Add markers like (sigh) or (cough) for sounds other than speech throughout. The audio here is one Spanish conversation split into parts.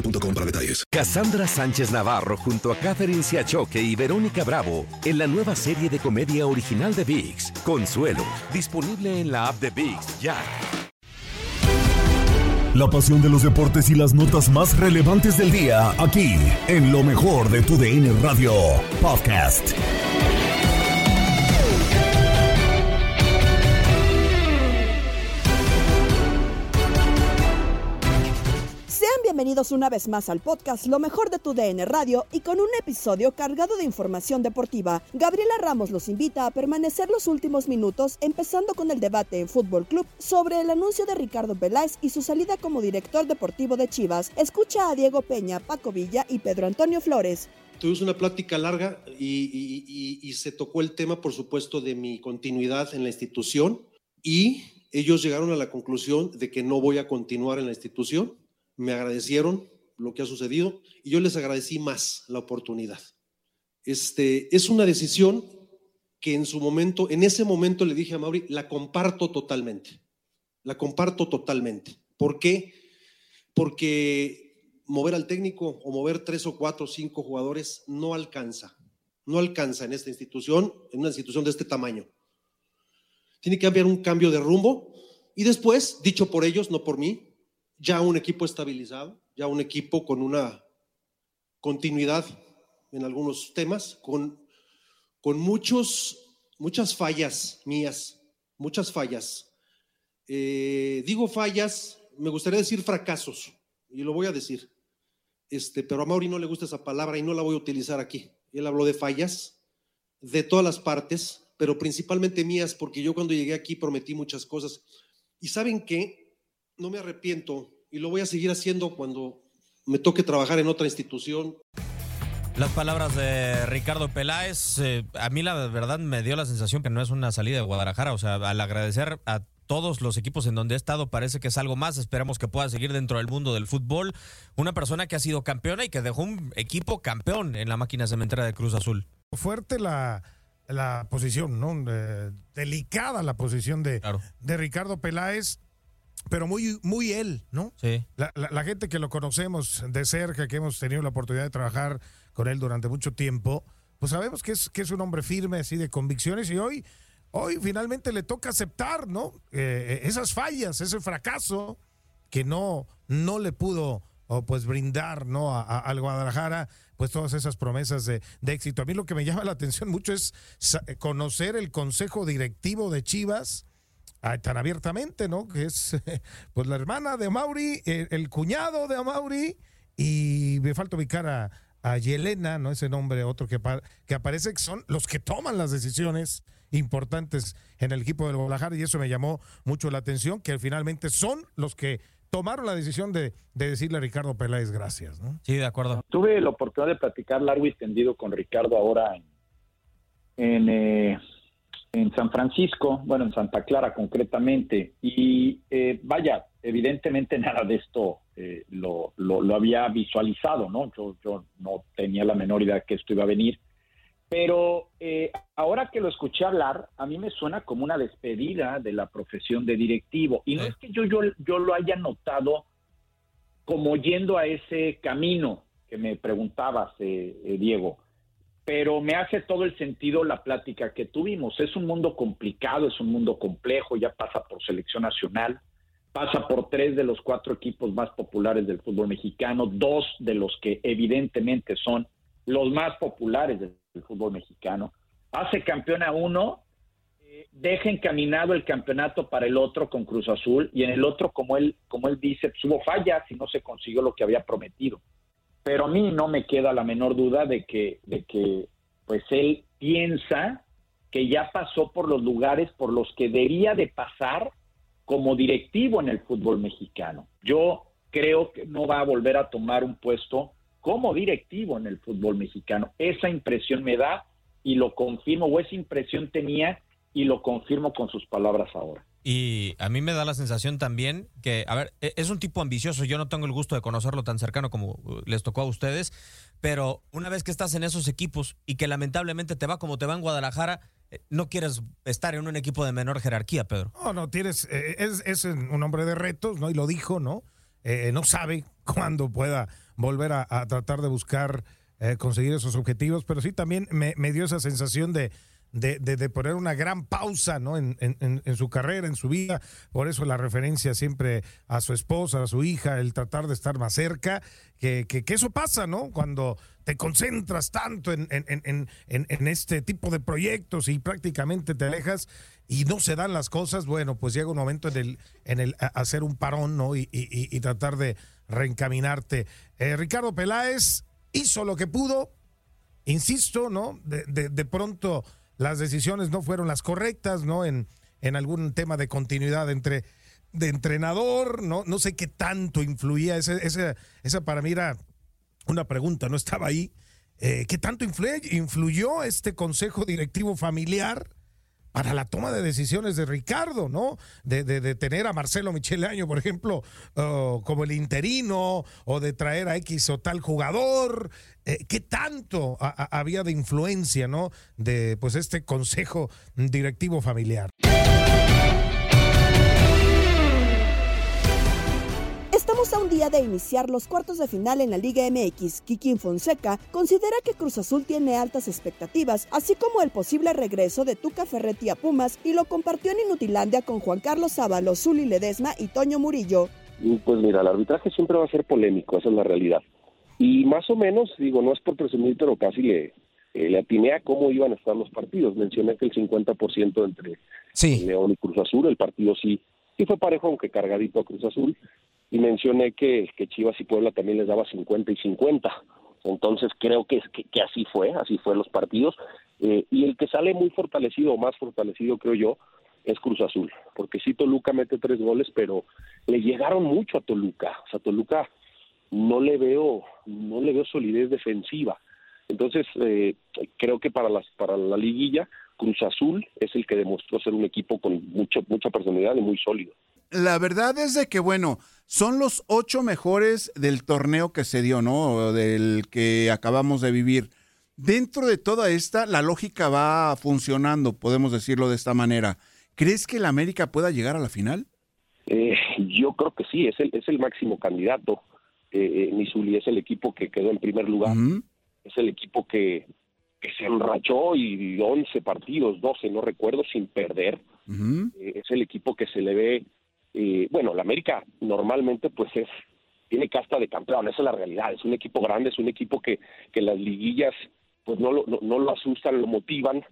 boostmobile.com para detalles. Cassandra Sánchez Navarro junto a Catherine Siachoque y Verónica Bravo en la nueva serie de comedia original de VIX, Consuelo, disponible en la app de VIX ya. La pasión de los deportes y las notas más relevantes del día, aquí, en lo mejor de tu DN Radio Podcast. Bienvenidos una vez más al podcast Lo mejor de tu DN Radio y con un episodio cargado de información deportiva. Gabriela Ramos los invita a permanecer los últimos minutos, empezando con el debate en Fútbol Club sobre el anuncio de Ricardo Peláez y su salida como director deportivo de Chivas. Escucha a Diego Peña, Paco Villa y Pedro Antonio Flores. Tuvimos una plática larga y, y- se tocó el tema, por supuesto, de mi continuidad en la institución y ellos llegaron a la conclusión de que no voy a continuar en la institución. Me agradecieron lo que ha sucedido y yo les agradecí más la oportunidad. Este, es una decisión que en su momento, en ese momento le dije a Mauri, la comparto totalmente. La comparto totalmente. ¿Por qué? Porque mover al técnico o mover tres o cuatro o cinco jugadores no alcanza. No alcanza en esta institución, en una institución de este tamaño. Tiene que haber un cambio de rumbo y después, dicho por ellos, no por mí, ya un equipo estabilizado, ya un equipo con una continuidad en algunos temas, con, con muchos, muchas fallas mías, muchas fallas. Eh, digo fallas, me gustaría decir fracasos, y lo voy a decir. Este, pero a Mauri no le gusta esa palabra y no la voy a utilizar aquí. Él habló de fallas de todas las partes, pero principalmente mías, porque yo cuando llegué aquí prometí muchas cosas. Y saben qué, no me arrepiento y lo voy a seguir haciendo cuando me toque trabajar en otra institución. Las palabras de Ricardo Peláez, eh, a mí la verdad me dio la sensación que no es una salida de Guadalajara, o sea, al agradecer a todos los equipos en donde he estado parece que es algo más, esperamos que pueda seguir dentro del mundo del fútbol, una persona que ha sido campeona y que dejó un equipo campeón en la máquina cementera de Cruz Azul. fuerte la, la posición, ¿no? Eh, delicada la posición de, de Ricardo Peláez, pero muy, muy él, ¿no? Sí. La, la- la gente que lo conocemos de cerca, que hemos tenido la oportunidad de trabajar con él durante mucho tiempo, pues sabemos que es, que es un hombre firme, así de convicciones, y hoy, hoy finalmente le toca aceptar, ¿no? Eh, esas fallas, ese fracaso que no, no le pudo o pues brindar ¿no? a- a- al Guadalajara pues todas esas promesas de, de éxito. A mí lo que me llama la atención mucho es sa- conocer el consejo directivo de Chivas tan abiertamente, ¿no? Que es (laughs) pues la hermana de Amauri, el, el cuñado de Amauri y me falta ubicar a, a Yelena, ¿no? Ese nombre otro que, que aparece, que son los que toman las decisiones importantes en el equipo del Guadalajara y eso me llamó mucho la atención, que finalmente son los que tomaron la decisión de, de decirle a Ricardo Peláez gracias, ¿no? Sí, de acuerdo. Tuve la oportunidad de platicar largo y tendido con Ricardo ahora en, en, eh, en San Francisco, bueno, en Santa Clara concretamente. Y eh, vaya, evidentemente (laughs) nada de esto eh, lo, lo, lo había visualizado, ¿no? Yo, yo no tenía la menor idea que esto iba a venir. Pero eh, ahora que lo escuché hablar, a mí me suena como una despedida de la profesión de directivo. Y no es que yo, yo, yo lo haya notado como yendo a ese camino que me preguntabas, eh, eh, Diego. Pero me hace todo el sentido la plática que tuvimos. Es un mundo complicado, es un mundo complejo, ya pasa por selección nacional, pasa por tres de los cuatro equipos más populares del fútbol mexicano, dos de los que evidentemente son los más populares del, fútbol mexicano. Hace campeón a uno, eh, deja encaminado el campeonato para el otro con Cruz Azul y en el otro, como él, como él dice, pues, hubo fallas y no se consiguió lo que había prometido. Pero a mí no me queda la menor duda de que, de que pues él piensa que ya pasó por los lugares por los que debía de pasar como directivo en el fútbol mexicano. Yo creo que no va a volver a tomar un puesto como directivo en el fútbol mexicano. Esa impresión me da y lo confirmo, o esa impresión tenía y lo confirmo con sus palabras ahora. Y a mí me da la sensación también que, a ver, e-, es un tipo ambicioso, yo no tengo el gusto de conocerlo tan cercano como uh, les tocó a ustedes, pero una vez que estás en esos equipos y que lamentablemente te va como te va en Guadalajara, eh, no quieres estar en un equipo de menor jerarquía, Pedro. No, no, tienes, eh, es, es, un hombre de retos, ¿no? Y lo dijo, ¿no? Eh, no sabe (laughs) cuándo pueda volver a, tratar de buscar conseguir esos objetivos, pero sí también me, me dio esa sensación de, de, de, poner una gran pausa ¿no? En, en, en, su carrera, en su vida. Por eso la referencia siempre a su esposa, a su hija, el tratar de estar más cerca, que, que, eso pasa, ¿no? Cuando te concentras tanto en, en, este tipo de proyectos y prácticamente te alejas y no se dan las cosas, bueno, pues llega un momento en el, en el hacer un parón, ¿no? Y, y, y tratar de reencaminarte. Eh, Ricardo Peláez hizo lo que pudo, insisto, ¿no? De, de pronto las decisiones no fueron las correctas, ¿no? En, en algún tema de continuidad entre de entrenador, no, no sé qué tanto influía, ese, ese, esa para mí era una pregunta, no estaba ahí. Eh, ¿Qué tanto influyó este consejo directivo familiar para la toma de decisiones de Ricardo, ¿no? De, de, tener a Marcelo Michele Año, por ejemplo, como el interino, o de traer a X o tal jugador. Eh, ¿Qué tanto había de influencia, ¿no? De pues este consejo directivo familiar. Estamos a un día de iniciar los cuartos de final en la Liga MX. Kikín Fonseca considera que Cruz Azul tiene altas expectativas, así como el posible regreso de Tuca Ferretti a Pumas y lo compartió en Inutilandia con Juan Carlos Ábalos, Zuli Ledesma y Toño Murillo. Pues mira, el arbitraje siempre va a ser polémico, esa es la realidad. Y más o menos, digo, no es por presumir, pero casi le, eh, le atiné a cómo iban a estar los partidos. Mencioné que el 50% entre León y Cruz Azul, el partido sí, sí fue parejo, aunque cargadito a Cruz Azul y mencioné que, que Chivas y Puebla también les daba 50 y 50. Entonces creo que, que, que así fue, así fue los partidos. Eh, y el que sale muy fortalecido, o más fortalecido creo yo, es Cruz Azul, porque sí Toluca mete tres goles, pero le llegaron mucho a Toluca. O sea, Toluca no le veo, no le veo solidez defensiva. Entonces eh, creo que para las para la liguilla Cruz Azul es el que demostró ser un equipo con mucho, mucha personalidad y muy sólido. La verdad es de que bueno son los ocho mejores del torneo que se dio, ¿no? Del que acabamos de vivir. Dentro de toda esta, la lógica va funcionando, podemos decirlo de esta manera. ¿Crees que el América pueda llegar a la final? Eh, yo creo que sí, es el, es el máximo candidato. Eh, eh es el equipo que quedó en primer lugar. Es el equipo que, que se enrachó y 11 partidos, 12, no recuerdo, sin perder. Eh, es el equipo que se le ve eh, bueno, la América normalmente pues es tiene casta de campeón, esa es la realidad, es un equipo grande, es un equipo que, que las liguillas pues no lo, no, lo asustan, lo motivan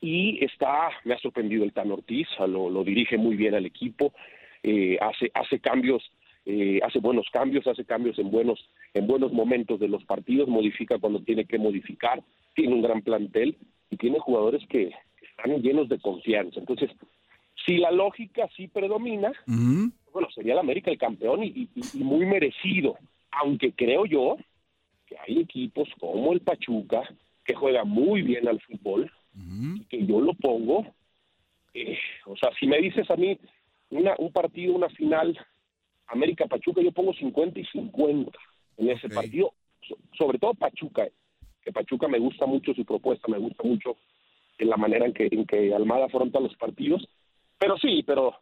y está, me ha sorprendido el Tan Ortiz, lo, lo dirige muy bien al equipo, eh, hace, hace cambios, eh, hace buenos cambios, hace cambios en buenos, en buenos momentos de los partidos, modifica cuando tiene que modificar, tiene un gran plantel y tiene jugadores que están llenos de confianza. Entonces, si la lógica sí predomina, bueno, sería el América el campeón y, muy merecido, aunque creo yo que hay equipos como el Pachuca que juega muy bien al fútbol y que yo lo pongo, eh, o sea, si me dices a mí una, un partido, una final, América-Pachuca, yo pongo 50 y 50 en ese partido, sobre todo Pachuca, que Pachuca me gusta mucho su propuesta, me gusta mucho en la manera en que, en que Almada afronta los partidos, pero sí, pero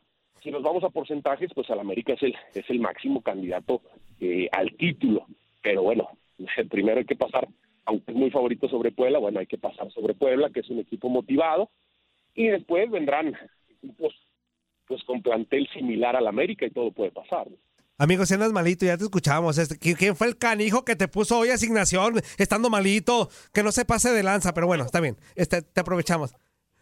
si nos vamos a porcentajes, pues al América es el, es el máximo candidato eh, al título. Pero bueno, (laughs) primero hay que pasar, aunque es muy favorito sobre Puebla, bueno, hay que pasar sobre Puebla, que es un equipo motivado, y después vendrán equipos pues con plantel similar al América y todo puede pasar. Amigo, si andas malito, ya te escuchábamos. Este, ¿quién, quién fue el canijo que te puso hoy asignación estando malito? Que no se pase de lanza, pero bueno, está bien. Este, te aprovechamos.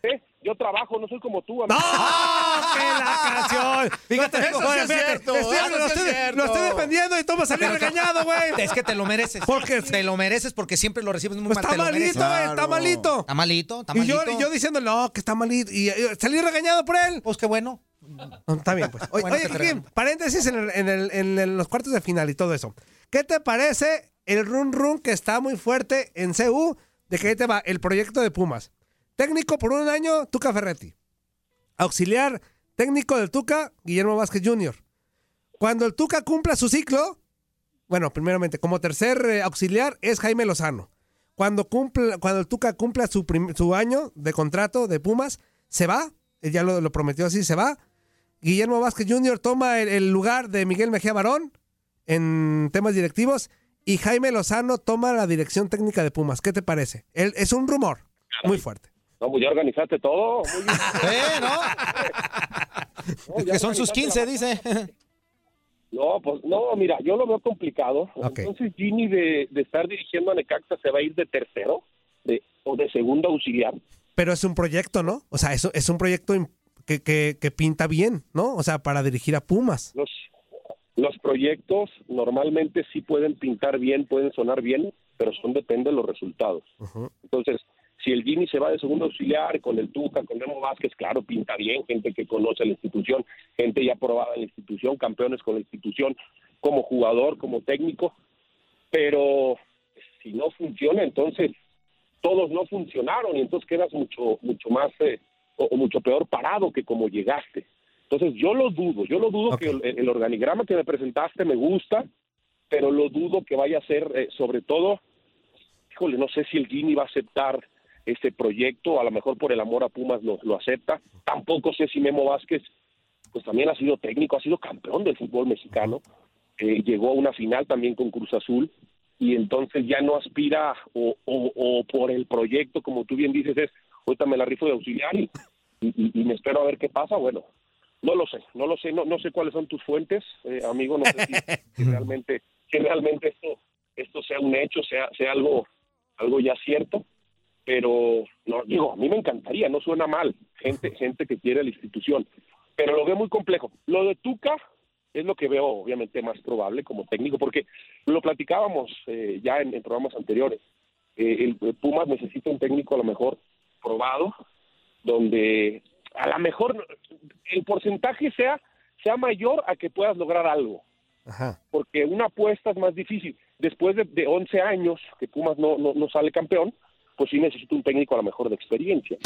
¿Eh? Yo trabajo, no soy como tú. amigo. ¡No! ¡Qué la canción! (laughs) Fíjate, Eso sí es cierto, estoy- eso lo, es estoy, cierto. lo estoy defendiendo y tú vas a salir regañado, güey. Es que te lo mereces. Porque- te lo mereces porque siempre lo recibes muy Pues mal. está malito, güey, está malito. Está malito, está Y malito. yo, y yo diciéndole, no, que está malito. Y, y salí regañado por él. Pues qué bueno. No, está bien, pues. (laughs) Oye, Bueno oye, paréntesis en, el- en el- en el- los cuartos de final y todo eso. ¿Qué te parece el run run que está muy fuerte en CU? De que ahí te va el proyecto de Pumas. Técnico por un año, Tuca Ferretti. Auxiliar técnico del Tuca, Guillermo Vázquez Jr. Cuando el Tuca cumpla su ciclo, bueno, primeramente, como tercer eh, auxiliar es Jaime Lozano. Cuando, cumpla, cuando el Tuca cumpla su, su año de contrato de Pumas, se va, él ya lo, prometió así, se va. Guillermo Vázquez Jr. toma el, lugar de Miguel Mejía Barón en temas directivos y Jaime Lozano toma la dirección técnica de Pumas. ¿Qué te parece? Es un rumor muy fuerte. No, pues ya organizaste todo. (laughs) Eh, ¿no? No, ya que son sus organizaste 15, la- dice. No, pues no, mira, yo lo veo complicado. Entonces Gini de, de estar dirigiendo a Necaxa se va a ir de tercero de, o de segundo auxiliar. Pero es un proyecto, ¿no? O sea, eso es un proyecto que, que- que pinta bien, ¿no? O sea, para dirigir a Pumas. Los, los proyectos normalmente sí pueden pintar bien, pueden sonar bien, pero son depende de los resultados. Entonces, si el Gini se va de segundo auxiliar con el Tuca, con Memo Vázquez, claro, pinta bien, gente que conoce la institución, gente ya probada en la institución, campeones con la institución, como jugador, como técnico, pero si no funciona, entonces todos no funcionaron y entonces quedas mucho, mucho más eh, o, o mucho peor parado que como llegaste. Entonces yo lo dudo, yo lo dudo que el, el organigrama que me presentaste me gusta, pero lo dudo que vaya a ser, eh, sobre todo, híjole, no sé si el Guini va a aceptar este proyecto, a lo mejor por el amor a Pumas lo, lo acepta, tampoco sé si Memo Vázquez, pues también ha sido técnico, ha sido campeón del fútbol mexicano, eh, llegó a una final también con Cruz Azul, y entonces ya no aspira o, o- o por el proyecto, como tú bien dices, es, ahorita me la rifo de auxiliar y, y- y me espero a ver qué pasa, bueno, no lo sé, no lo sé, no, no sé cuáles son tus fuentes, eh, amigo, no sé si, (laughs) si realmente, si realmente esto, esto sea un hecho, sea, sea algo, algo ya cierto, pero no digo, a mí me encantaría, no suena mal, gente, gente que quiere la institución, pero lo veo muy complejo. Lo de Tuca es lo que veo obviamente más probable como técnico, porque lo platicábamos eh, ya en, en programas anteriores. Eh, el, el Pumas necesita un técnico a lo mejor probado, donde a lo mejor el porcentaje sea sea mayor a que puedas lograr algo Ajá. porque una apuesta es más difícil. Después de, de 11 años que Pumas no, no, no sale campeón, pues sí necesita un técnico a lo mejor de experiencia.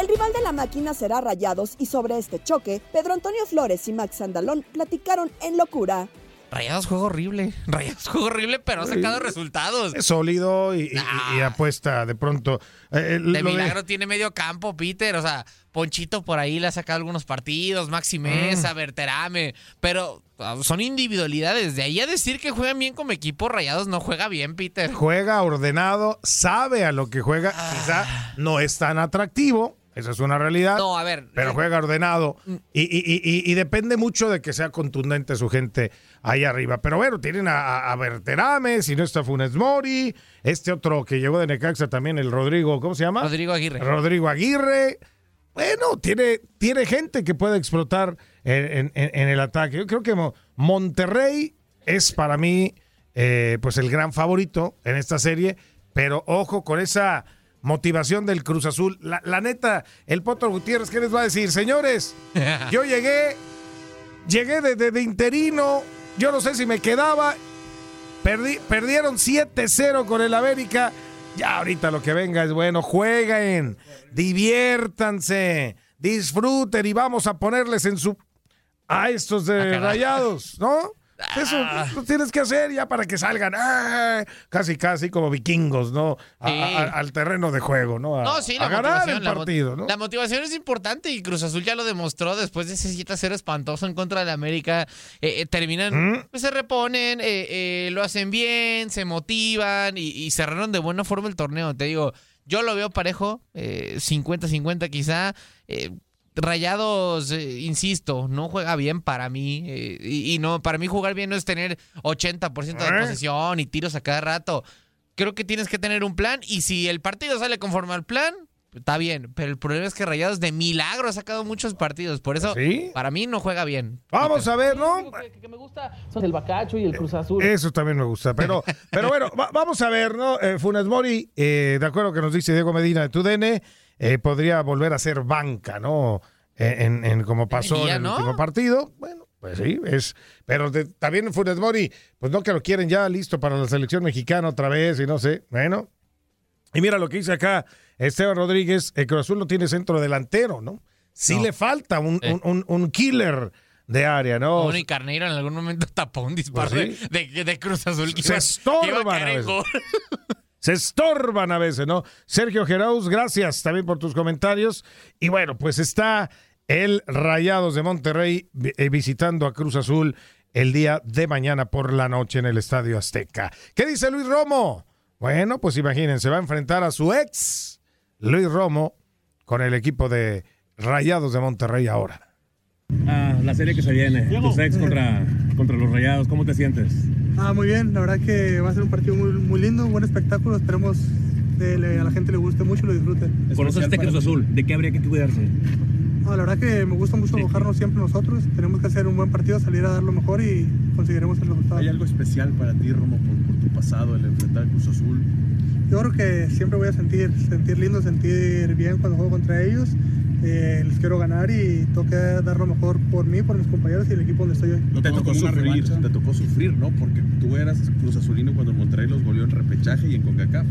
El rival de la máquina será Rayados y sobre este choque, Pedro Antonio Flores y Max Andalón platicaron en locura. Rayados juego horrible. Rayados juego horrible, pero ha sacado resultados. Es sólido y, y- y apuesta de pronto. Eh, eh, De milagro tiene medio campo, Peter. O sea, Ponchito por ahí le ha sacado algunos partidos, Maxi Mesa, Berterame. Pero ah, son individualidades. De ahí a decir que juegan bien como equipo, Rayados no juega bien, Peter. juega ordenado, sabe a lo que juega, quizá no es tan atractivo, esa es una realidad. No, a ver. Pero eh, juega ordenado y, y- y- y- y depende mucho de que sea contundente su gente ahí arriba. Pero bueno, tienen a, a- Berterame, si no está Funes Mori, este otro que llegó de Necaxa también, el Rodrigo, ¿cómo se llama? Rodrigo Aguirre. Rodrigo Aguirre. Bueno, tiene, tiene gente que puede explotar en, en- en el ataque. Yo creo que Mo- Monterrey es para mí eh, pues el gran favorito en esta serie, pero ojo con esa motivación del Cruz Azul. La, la neta, el Potro Gutiérrez, ¿qué les va a decir? Señores, (laughs) yo llegué, llegué de, de- de interino, yo no sé si me quedaba, perdí, perdieron 7-0 con el América. Ya ahorita lo que venga es bueno, jueguen, diviértanse, disfruten y vamos a ponerles en su a estos de rayados, ¿no? Eso lo tienes que hacer ya para que salgan ¡ah! casi, casi como vikingos, ¿no? A- Sí. a- al terreno de juego, ¿no? A, No, sí, la a ganar el la partido, ¿no? La motivación es importante y Cruz Azul ya lo demostró después de ese 7-0 espantoso en contra de América. Eh, eh, terminan, ¿Mm? pues se reponen, eh, lo hacen bien, se motivan y, y cerraron de buena forma el torneo. Te digo, yo lo veo parejo, eh, 50-50 quizá. Rayados, eh, insisto, no juega bien para mí. eh, y, y no, para mí jugar bien no es tener 80% de ¿Eh? posesión y tiros a cada rato. Creo que tienes que tener un plan y si el partido sale conforme al plan, está bien. Pero el problema es que Rayados de milagro ha sacado muchos partidos. Por eso, para mí no juega bien. Vamos a ver, ¿no? Son el Bacacho y el Cruz Azul. Eso también me gusta. Pero, (laughs) pero bueno, va- vamos a ver, ¿no? Eh, Funes Mori, eh, de acuerdo que nos dice Diego Medina de Tudene, eh, podría volver a ser banca, ¿no? En, en- como pasó Debería, en el ¿no? último partido. Bueno, pues sí, es. Pero de- también Funes Mori, pues no que lo quieren ya listo para la selección mexicana otra vez y no sé. Bueno. Y mira lo que dice acá Esteban Rodríguez, el Cruz Azul no tiene centro delantero, ¿no? Sí No. le falta un, Eh. un- un- un killer de área, ¿no? Bueno, y Carneiro en algún momento tapó un disparo Pues sí. de, de- de Cruz Azul que Se iba, que iba a estorban a en veces. (laughs) Se estorban a veces, ¿no? Sergio Gerauz, gracias también por tus comentarios. Y bueno, pues está el Rayados de Monterrey eh, visitando a Cruz Azul el día de mañana por la noche en el Estadio Azteca. ¿Qué dice Luis Romo? Bueno, pues imagínense, va a enfrentar a su ex, Luis Romo, con el equipo de Rayados de Monterrey ahora. Ah, la serie que se viene, tus ex contra, contra los Rayados, ¿cómo te sientes? Ah, muy bien, la verdad que va a ser un partido muy, muy lindo, buen espectáculo, esperemos que le- a la gente le guste mucho y lo disfruten. Conoces este Cruz Azul, ¿de qué habría que cuidarse? Ah, la verdad que me gusta mucho bajarnos siempre nosotros, tenemos que hacer un buen partido, salir a dar lo mejor y conseguiremos el resultado. ¿Hay algo especial para ti, Romo, por, por tu pasado, el enfrentar Cruz Azul? Yo creo que siempre voy a sentir, sentir lindo, sentir bien cuando juego contra ellos. Eh, les quiero ganar y que dar lo mejor por mí, por mis compañeros y el equipo donde estoy hoy. te tocó sufrir, te tocó sufrir, ¿no? Porque tú eras Cruz Azulino cuando Monterrey los volvió en repechaje y en CONCACAF.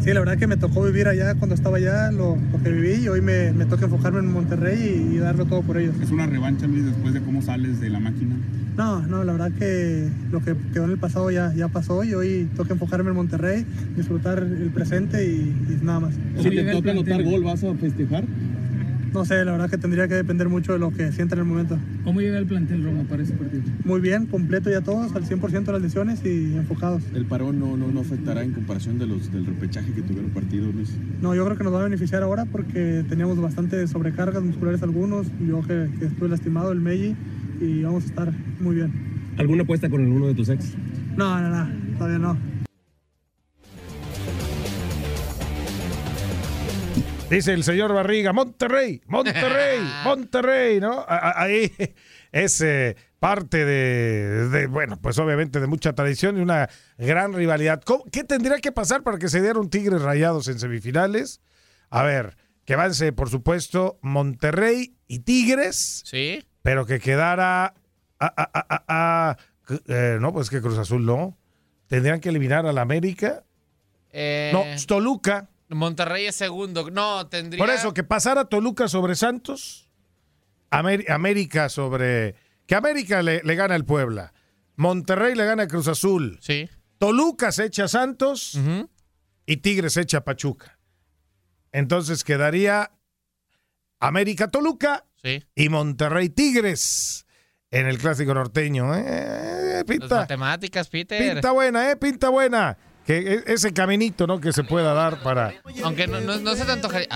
Sí, la verdad que me tocó vivir allá cuando estaba allá, lo, lo que viví y hoy me, me toca enfocarme en Monterrey y, y darlo todo por ellos. ¿Es una revancha, Luis, después de cómo sales de la máquina? No, no, la verdad que lo que quedó en el pasado ya, ya pasó y hoy toca enfocarme en Monterrey, disfrutar el presente y, y nada más. Si te toca anotar gol, ¿vas a festejar? No sé, la verdad que tendría que depender mucho de lo que sienta en el momento. ¿Cómo llega el plantel Roma para ese partido? Muy bien, completo ya todos, al 100% de las lesiones y enfocados. ¿El parón no, no, no afectará en comparación de los del repechaje que tuvieron partido, Luis? No, yo creo que nos va a beneficiar ahora porque teníamos bastante sobrecargas musculares algunos, yo que, que estuve lastimado, el Meji, y vamos a estar muy bien. ¿Alguna apuesta con alguno de tus ex? No, no, no, todavía no. Dice el señor Barriga, Monterrey, Monterrey, (laughs) Monterrey, ¿no? Ahí (laughs) es eh, parte de, de, bueno, pues obviamente de mucha tradición y una gran rivalidad. ¿Cómo- ¿Qué tendría que pasar para que se diera un Tigres Rayados en semifinales? A ver, que avance, por supuesto, Monterrey y Tigres, Sí. pero que quedara... a- eh, no, pues que Cruz Azul no. Tendrían que eliminar al América. Eh, No, Toluca. Monterrey es segundo. No, tendría. Por eso, que pasara Toluca sobre Santos, Amer- América sobre... Que América le, le gana al Puebla, Monterrey le gana a Cruz Azul, Sí. Toluca se echa a Santos y Tigres se echa a Pachuca. Entonces quedaría América Toluca Sí. y Monterrey Tigres en el clásico norteño. ¿eh? Las Pinta, matemáticas, Peter. pinta buena, ¿eh? Pinta buena. Que e- ese caminito, ¿no? Que se pueda dar para... Aunque no, no, no se te antojaría.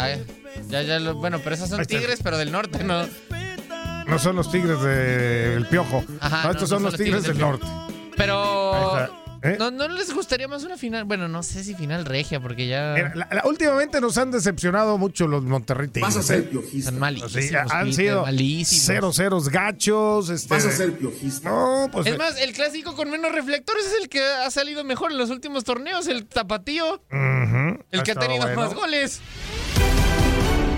Ya, ya lo- bueno, pero esas son tigres, pero del norte, ¿no? No son los tigres del Piojo. Ajá, no, estos son los tigres del norte. Pero. ¿Eh? ¿no, ¿No les gustaría más una final? Bueno, no sé si final regia, porque ya. La- la- últimamente nos han decepcionado mucho los Monterrey Tigres. Vas a ser ¿eh? piojista. Son malísimos, Sí, han Peter, sido malísimos. cero ceros gachos. Este, Vas a ser piojista. No, pues. es más, el clásico con menos reflectores es el que ha salido mejor en los últimos torneos, el tapatío, el que ha estado tenido bueno. más goles.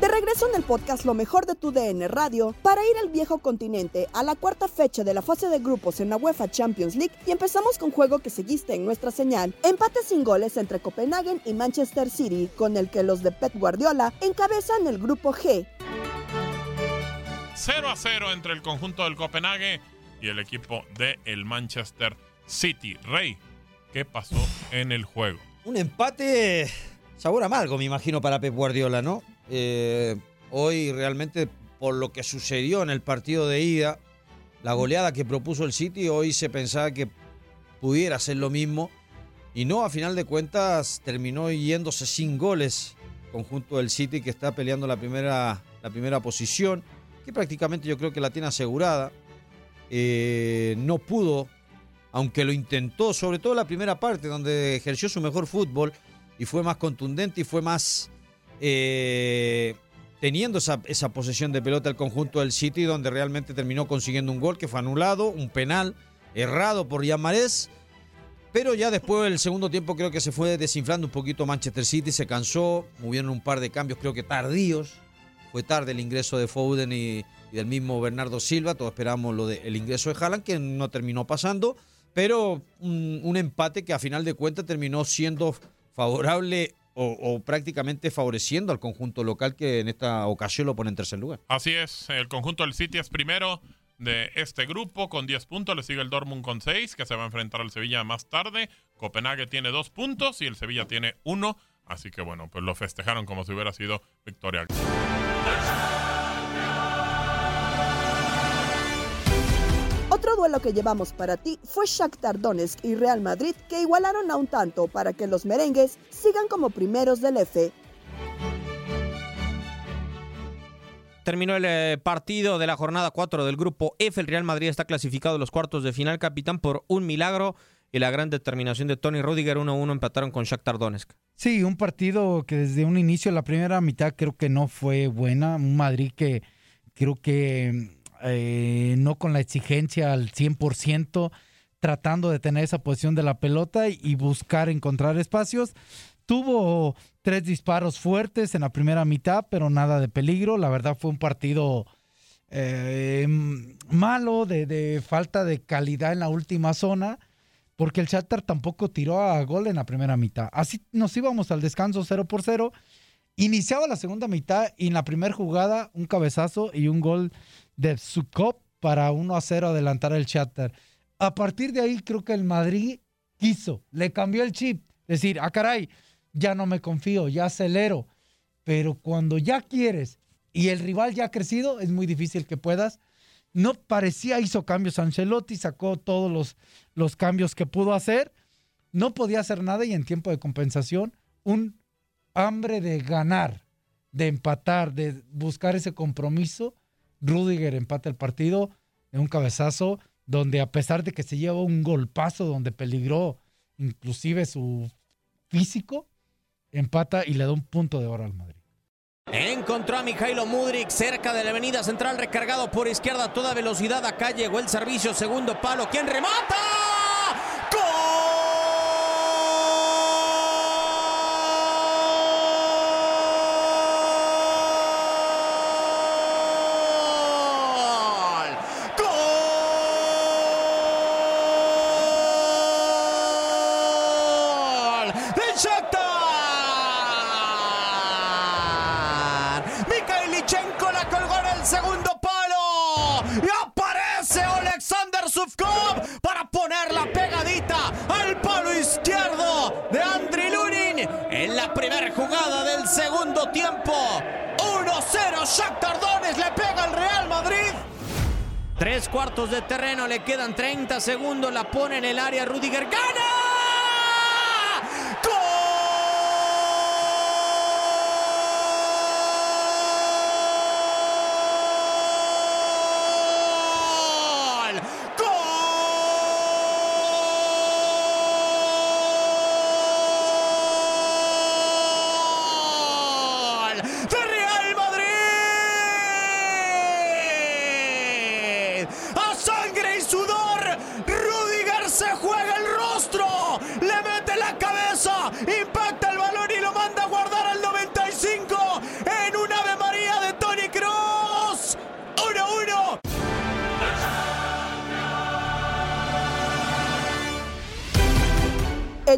De regreso en el podcast Lo mejor de tu DN Radio, para ir al viejo continente a la cuarta fecha de la fase de grupos en la UEFA Champions League y empezamos con juego que seguiste en nuestra señal. Empate sin goles entre Copenhagen y Manchester City, con el que los de Pep Guardiola encabezan el grupo G. 0 a 0 entre el conjunto del Copenhague y el equipo de el Manchester City. Rey, ¿qué pasó en el juego? Un empate sabor amargo, me imagino, para Pep Guardiola, ¿no? Eh, hoy realmente, por lo que sucedió en el partido de ida, la goleada que propuso el City, hoy se pensaba que pudiera ser lo mismo. Y no, a final de cuentas, terminó yéndose sin goles. Conjunto del City que está peleando la primera, la primera posición, que prácticamente yo creo que la tiene asegurada. Eh, no pudo, aunque lo intentó, sobre todo la primera parte, donde ejerció su mejor fútbol y fue más contundente y fue más eh, teniendo esa, esa, posesión de pelota el conjunto del City, donde realmente terminó consiguiendo un gol que fue anulado, un penal errado por Yamarés. Pero ya después del segundo tiempo creo que se fue desinflando un poquito Manchester City, se cansó, movieron un par de cambios creo que tardíos. Fue tarde el ingreso de Foden y, del mismo Bernardo Silva, todos esperamos lo del ingreso de Haaland, que no terminó pasando, pero un, un empate que a final de cuentas terminó siendo favorable o, o, prácticamente favoreciendo al conjunto local que en esta ocasión lo pone en tercer lugar. Así es, el conjunto del City es primero de este grupo con 10 puntos, le sigue el Dortmund con 6, que se va a enfrentar al Sevilla más tarde. Copenhague tiene 2 puntos y el Sevilla tiene 1, así que bueno, pues lo festejaron como si hubiera sido victoria. Otro duelo que llevamos para ti fue Shakhtar Donetsk y Real Madrid que igualaron a un tanto para que los merengues sigan como primeros del F. Terminó el eh, partido de la jornada 4 del grupo F. El Real Madrid está clasificado a los cuartos de final, capitán, por un milagro y la gran determinación de Tony Rudiger 1-1 empataron con Shakhtar Donetsk. Sí, un partido que desde un inicio, la primera mitad creo que no fue buena. Un Madrid que creo que eh, no con la exigencia al 100%, tratando de tener esa posición de la pelota y buscar encontrar espacios. Tuvo tres disparos fuertes en la primera mitad, pero nada de peligro. La verdad fue un partido eh, malo, de, falta de calidad en la última zona, porque el Shakhtar tampoco tiró a gol en la primera mitad. Así nos íbamos al descanso 0 por 0. Iniciaba la segunda mitad y en la primera jugada un cabezazo y un gol de Sukop para 1 a 0 adelantar el Shakhtar. A partir de ahí creo que el Madrid quiso, le cambió el chip, decir, ah caray, ya no me confío, ya acelero. Pero cuando ya quieres y el rival ya ha crecido, es muy difícil que puedas. No parecía, hizo cambios Ancelotti, sacó todos los, los cambios que pudo hacer. No podía hacer nada y en tiempo de compensación, un hambre de ganar, de empatar, de buscar ese compromiso. Rudiger empata el partido en un cabezazo donde a pesar de que se lleva un golpazo donde peligró inclusive su físico, empata y le da un punto de oro al Madrid. Encontró a Mijailo Mudrik cerca de la avenida central, recargado por izquierda a toda velocidad. Acá llegó el servicio, segundo palo. ¿Quién remata? De terreno, le quedan 30 segundos, la pone en el área, Rudiger. Gana.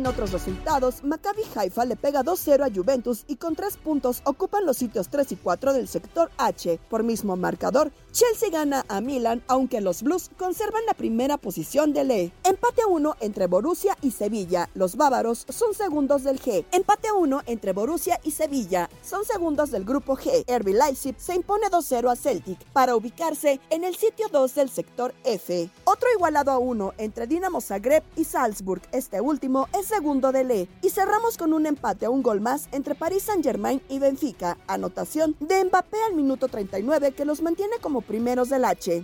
En otros resultados, Maccabi Haifa le pega 2-0 a Juventus y con 3 puntos ocupan los sitios 3 y 4 del sector H. Por mismo marcador, Chelsea gana a Milan, aunque los Blues conservan la primera posición del E. Empate a 1 entre Borussia y Sevilla. Los bávaros son segundos del G. Empate a 1 entre Borussia y Sevilla. Son segundos del grupo G. RB Leipzig se impone 2-0 a Celtic para ubicarse en el sitio 2 del sector F. Otro igualado a 1 entre Dinamo Zagreb y Salzburg. Este último es segundo del E. Y cerramos con un empate a un gol más entre Paris Saint-Germain y Benfica. Anotación de Mbappé al minuto 39 que los mantiene como primeros del H.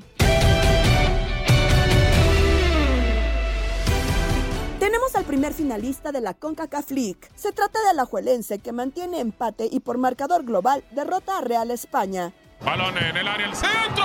Tenemos al primer finalista de la CONCACAF League. Se trata de Alajuelense que mantiene empate y por marcador global derrota a Real España. Balón en el área, el centro,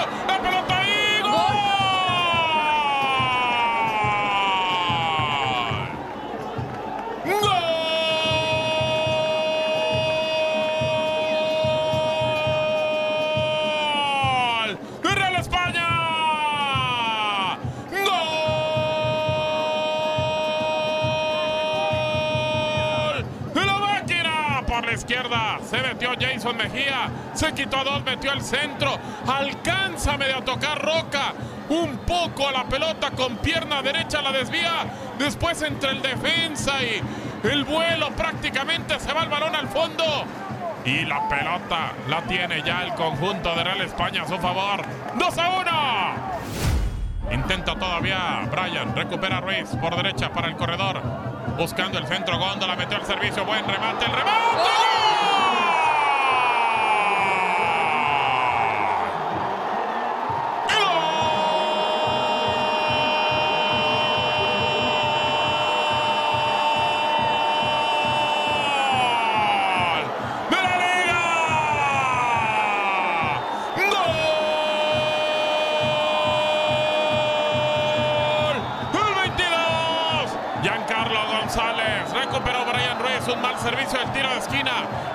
se metió Jason Mejía, se quitó dos, metió al centro, alcanza medio a tocar Roca, un poco a la pelota con pierna derecha la desvía, después entre el defensa y el vuelo prácticamente se va el balón al fondo. Y la pelota la tiene ya el conjunto de Real España a su favor. 2 a 1. Intenta todavía Brian, recupera Ruiz por derecha para el corredor. Buscando el centro, Góndola metió el servicio, buen remate, el remate.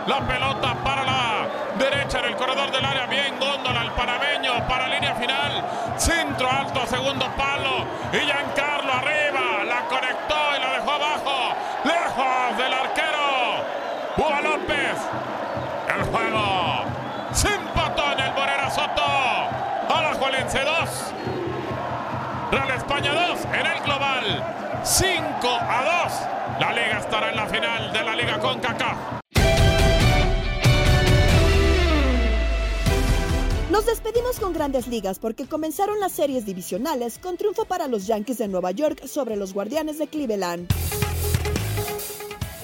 La pelota para la derecha en el corredor del área. Bien, Góndola, el panameño para línea final. Centro alto, segundo palo. Y Giancarlo arriba. La conectó y la dejó abajo. Lejos del arquero. Hugo López. El juego se empató en el Morera Soto. Alajuelense 2. Real España 2 en el global. 5 a 2. La liga estará en la final de la Liga con CACAF. Nos despedimos con grandes ligas porque comenzaron las series divisionales con triunfo para los Yankees de Nueva York sobre los Guardianes de Cleveland.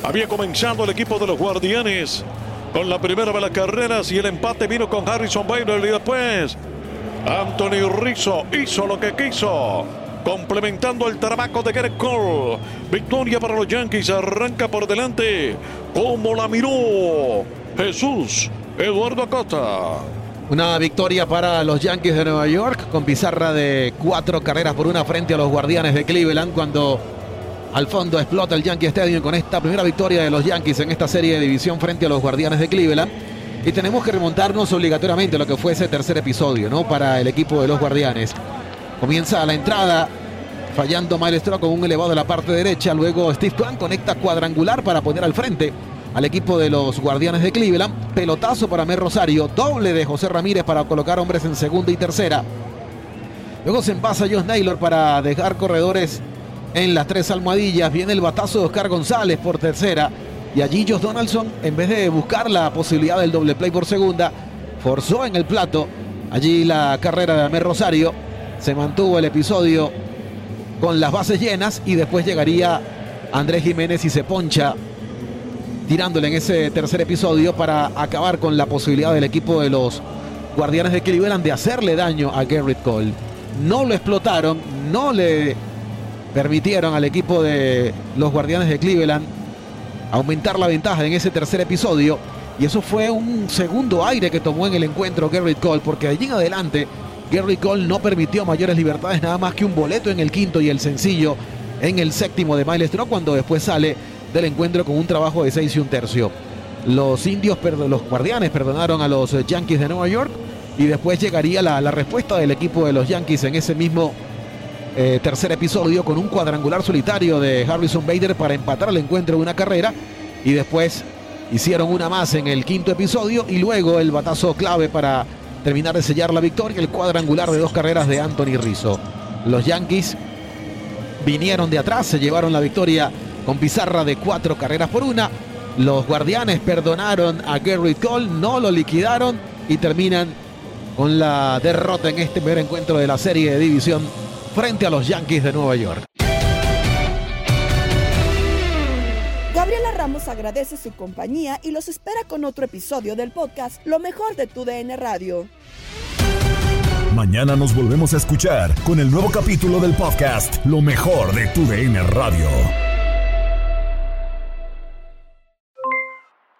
Había comenzado el equipo de los Guardianes con la primera de las carreras y el empate vino con Harrison Bader y después Anthony Rizzo hizo lo que quiso. Complementando el trabajo de Garrett Cole. Victoria para los Yankees. Arranca por delante. Como la miró Jesús Eduardo Acosta. Una victoria para los Yankees de Nueva York con pizarra de cuatro carreras por una frente a los Guardianes de Cleveland cuando al fondo explota el Yankee Stadium con esta primera victoria de los Yankees en esta serie de división frente a los Guardianes de Cleveland. Y tenemos que remontarnos obligatoriamente a lo que fue ese tercer episodio, ¿no? Para el equipo de los Guardianes. Comienza la entrada, fallando Maestro con un elevado de la parte derecha. Luego Steve Kwan conecta cuadrangular para poner al frente al equipo de los Guardianes de Cleveland. Pelotazo para Mer Rosario. Doble de José Ramírez para colocar hombres en segunda y tercera. Luego se envasa Josh Naylor para dejar corredores en las tres almohadillas. Viene el batazo de Oscar González por tercera. Y allí Josh Donaldson, en vez de buscar la posibilidad del doble play por segunda, forzó en el plato. Allí la carrera de Amer Rosario. Se mantuvo el episodio con las bases llenas y después llegaría Andrés Jiménez y se poncha tirándole en ese tercer episodio para acabar con la posibilidad del equipo de los Guardianes de Cleveland de hacerle daño a Garrett Cole. No lo explotaron, no le permitieron al equipo de los Guardianes de Cleveland aumentar la ventaja en ese tercer episodio. Y eso fue un segundo aire que tomó en el encuentro Garrett Cole, porque de allí en adelante Garrett Cole no permitió mayores libertades, nada más que un boleto en el quinto y el sencillo en el séptimo de Miles Straw, cuando después sale del encuentro con un trabajo de seis y un tercio. Los indios, los guardianes perdonaron a los Yankees de Nueva York y después llegaría la, la respuesta del equipo de los Yankees en ese mismo eh, tercer episodio con un cuadrangular solitario de Harrison Bader para empatar el encuentro de una carrera y después hicieron una más en el quinto episodio y luego el batazo clave para terminar de sellar la victoria, el cuadrangular de dos carreras de Anthony Rizzo. Los Yankees vinieron de atrás, se llevaron la victoria con pizarra de cuatro carreras por una. Los guardianes perdonaron a Garrett Cole, no lo liquidaron y terminan con la derrota en este primer encuentro de la serie de división frente a los Yankees de Nueva York. Gabriela Ramos agradece su compañía y los espera con otro episodio del podcast Lo mejor de tu DN Radio. Mañana nos volvemos a escuchar con el nuevo capítulo del podcast Lo mejor de tu DN Radio.